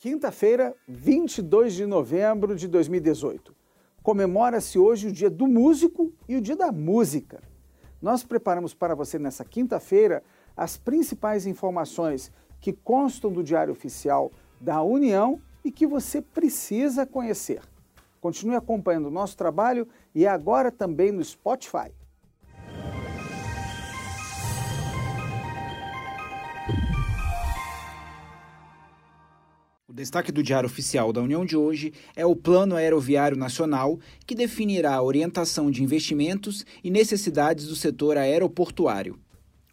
Quinta-feira, 22 de novembro de 2018. Comemora-se hoje o Dia do Músico e o Dia da Música. Nós preparamos para você nessa quinta-feira as principais informações que constam do Diário Oficial da União e que você precisa conhecer. Continue acompanhando o nosso trabalho e agora também no Spotify. Destaque do Diário Oficial da União de hoje é o Plano Aeroviário Nacional, que definirá a orientação de investimentos e necessidades do setor aeroportuário.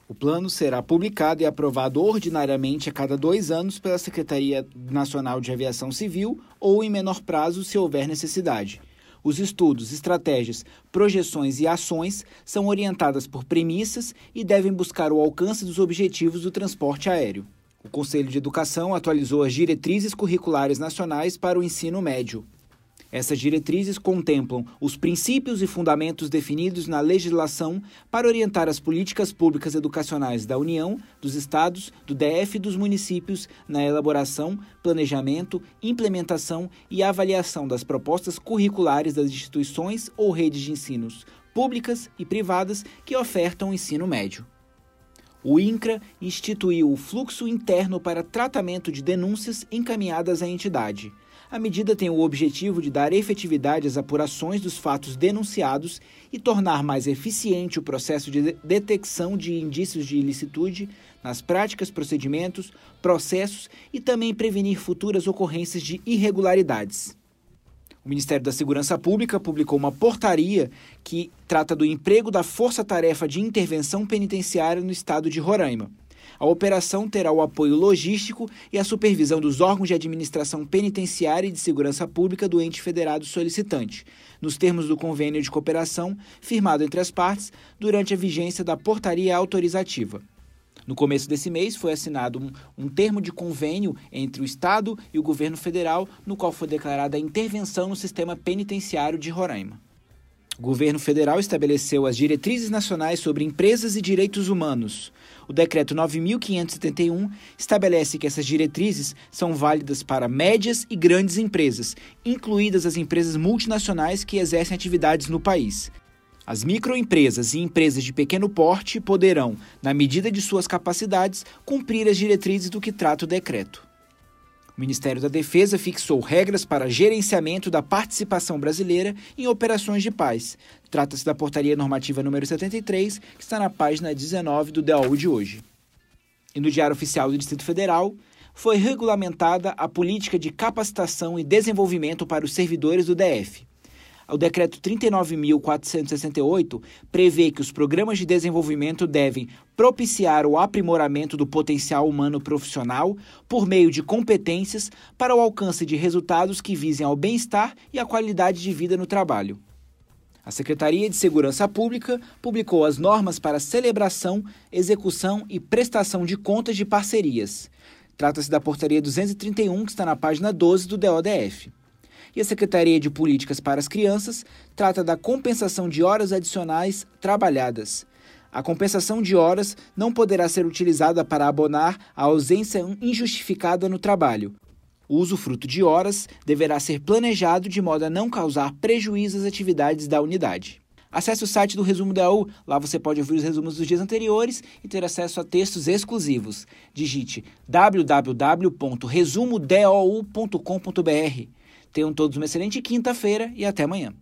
O plano será publicado e aprovado ordinariamente a cada dois anos pela Secretaria Nacional de Aviação Civil ou em menor prazo, se houver necessidade. Os estudos, estratégias, projeções e ações são orientadas por premissas e devem buscar o alcance dos objetivos do transporte aéreo. O Conselho de Educação atualizou as diretrizes curriculares nacionais para o ensino médio. Essas diretrizes contemplam os princípios e fundamentos definidos na legislação para orientar as políticas públicas educacionais da União, dos Estados, do DF e dos municípios na elaboração, planejamento, implementação e avaliação das propostas curriculares das instituições ou redes de ensinos públicas e privadas que ofertam o ensino médio. O INCRA instituiu o fluxo interno para tratamento de denúncias encaminhadas à entidade. A medida tem o objetivo de dar efetividade às apurações dos fatos denunciados e tornar mais eficiente o processo de detecção de indícios de ilicitude nas práticas, procedimentos, processos e também prevenir futuras ocorrências de irregularidades. O Ministério da Segurança Pública publicou uma portaria que trata do emprego da Força-Tarefa de Intervenção Penitenciária no estado de Roraima. A operação terá o apoio logístico e a supervisão dos órgãos de administração penitenciária e de segurança pública do ente federado solicitante, nos termos do convênio de cooperação firmado entre as partes durante a vigência da portaria autorizativa. No começo desse mês foi assinado um, um, termo de convênio entre o Estado e o governo federal, no qual foi declarada a intervenção no sistema penitenciário de Roraima. O governo federal estabeleceu as diretrizes nacionais sobre empresas e direitos humanos. O decreto 9571 estabelece que essas diretrizes são válidas para médias e grandes empresas, incluídas as empresas multinacionais que exercem atividades no país. As microempresas e empresas de pequeno porte poderão, na medida de suas capacidades, cumprir as diretrizes do que trata o decreto. O Ministério da Defesa fixou regras para gerenciamento da participação brasileira em operações de paz. Trata-se da Portaria Normativa número 73, que está na página 19 do DAU de hoje. E no Diário Oficial do Distrito Federal, foi regulamentada a política de capacitação e desenvolvimento para os servidores do DF. O decreto 39.468 prevê que os programas de desenvolvimento devem propiciar o aprimoramento do potencial humano profissional por meio de competências para o alcance de resultados que visem ao bem-estar e à qualidade de vida no trabalho. A Secretaria de Segurança Pública publicou as normas para celebração, execução e prestação de contas de parcerias. Trata-se da Portaria 231, que está na página 12 do DODF e a Secretaria de Políticas para as Crianças trata da compensação de horas adicionais trabalhadas. A compensação de horas não poderá ser utilizada para abonar a ausência injustificada no trabalho. O uso fruto de horas deverá ser planejado de modo a não causar prejuízo às atividades da unidade. Acesse o site do Resumo DAU, lá você pode ouvir os resumos dos dias anteriores e ter acesso a textos exclusivos. Digite www.resumodou.com.br. Tenham todos uma excelente quinta-feira e até amanhã.